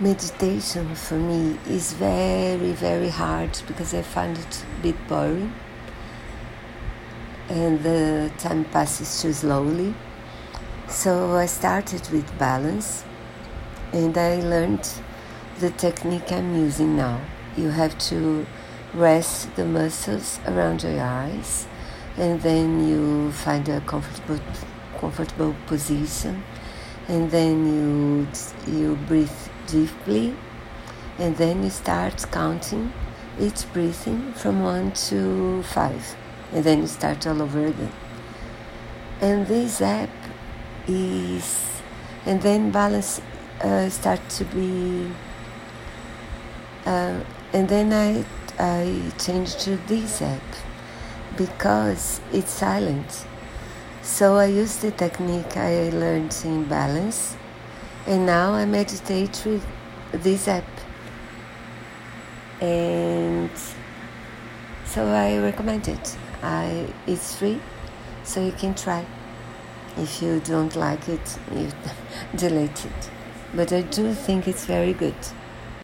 Meditation for me is very, very hard because I find it a bit boring and the time passes too slowly. So I started with balance and I learned the technique I'm using now. You have to rest the muscles around your eyes and then you find a comfortable comfortable position and then you you breathe deeply and then you start counting each breathing from 1 to 5 and then you start all over again. And this app is and then balance uh, start to be uh, and then I I changed to this app because it's silent so I use the technique I learned in balance, and now I meditate with this app. And so I recommend it. I it's free, so you can try. If you don't like it, you delete it. But I do think it's very good.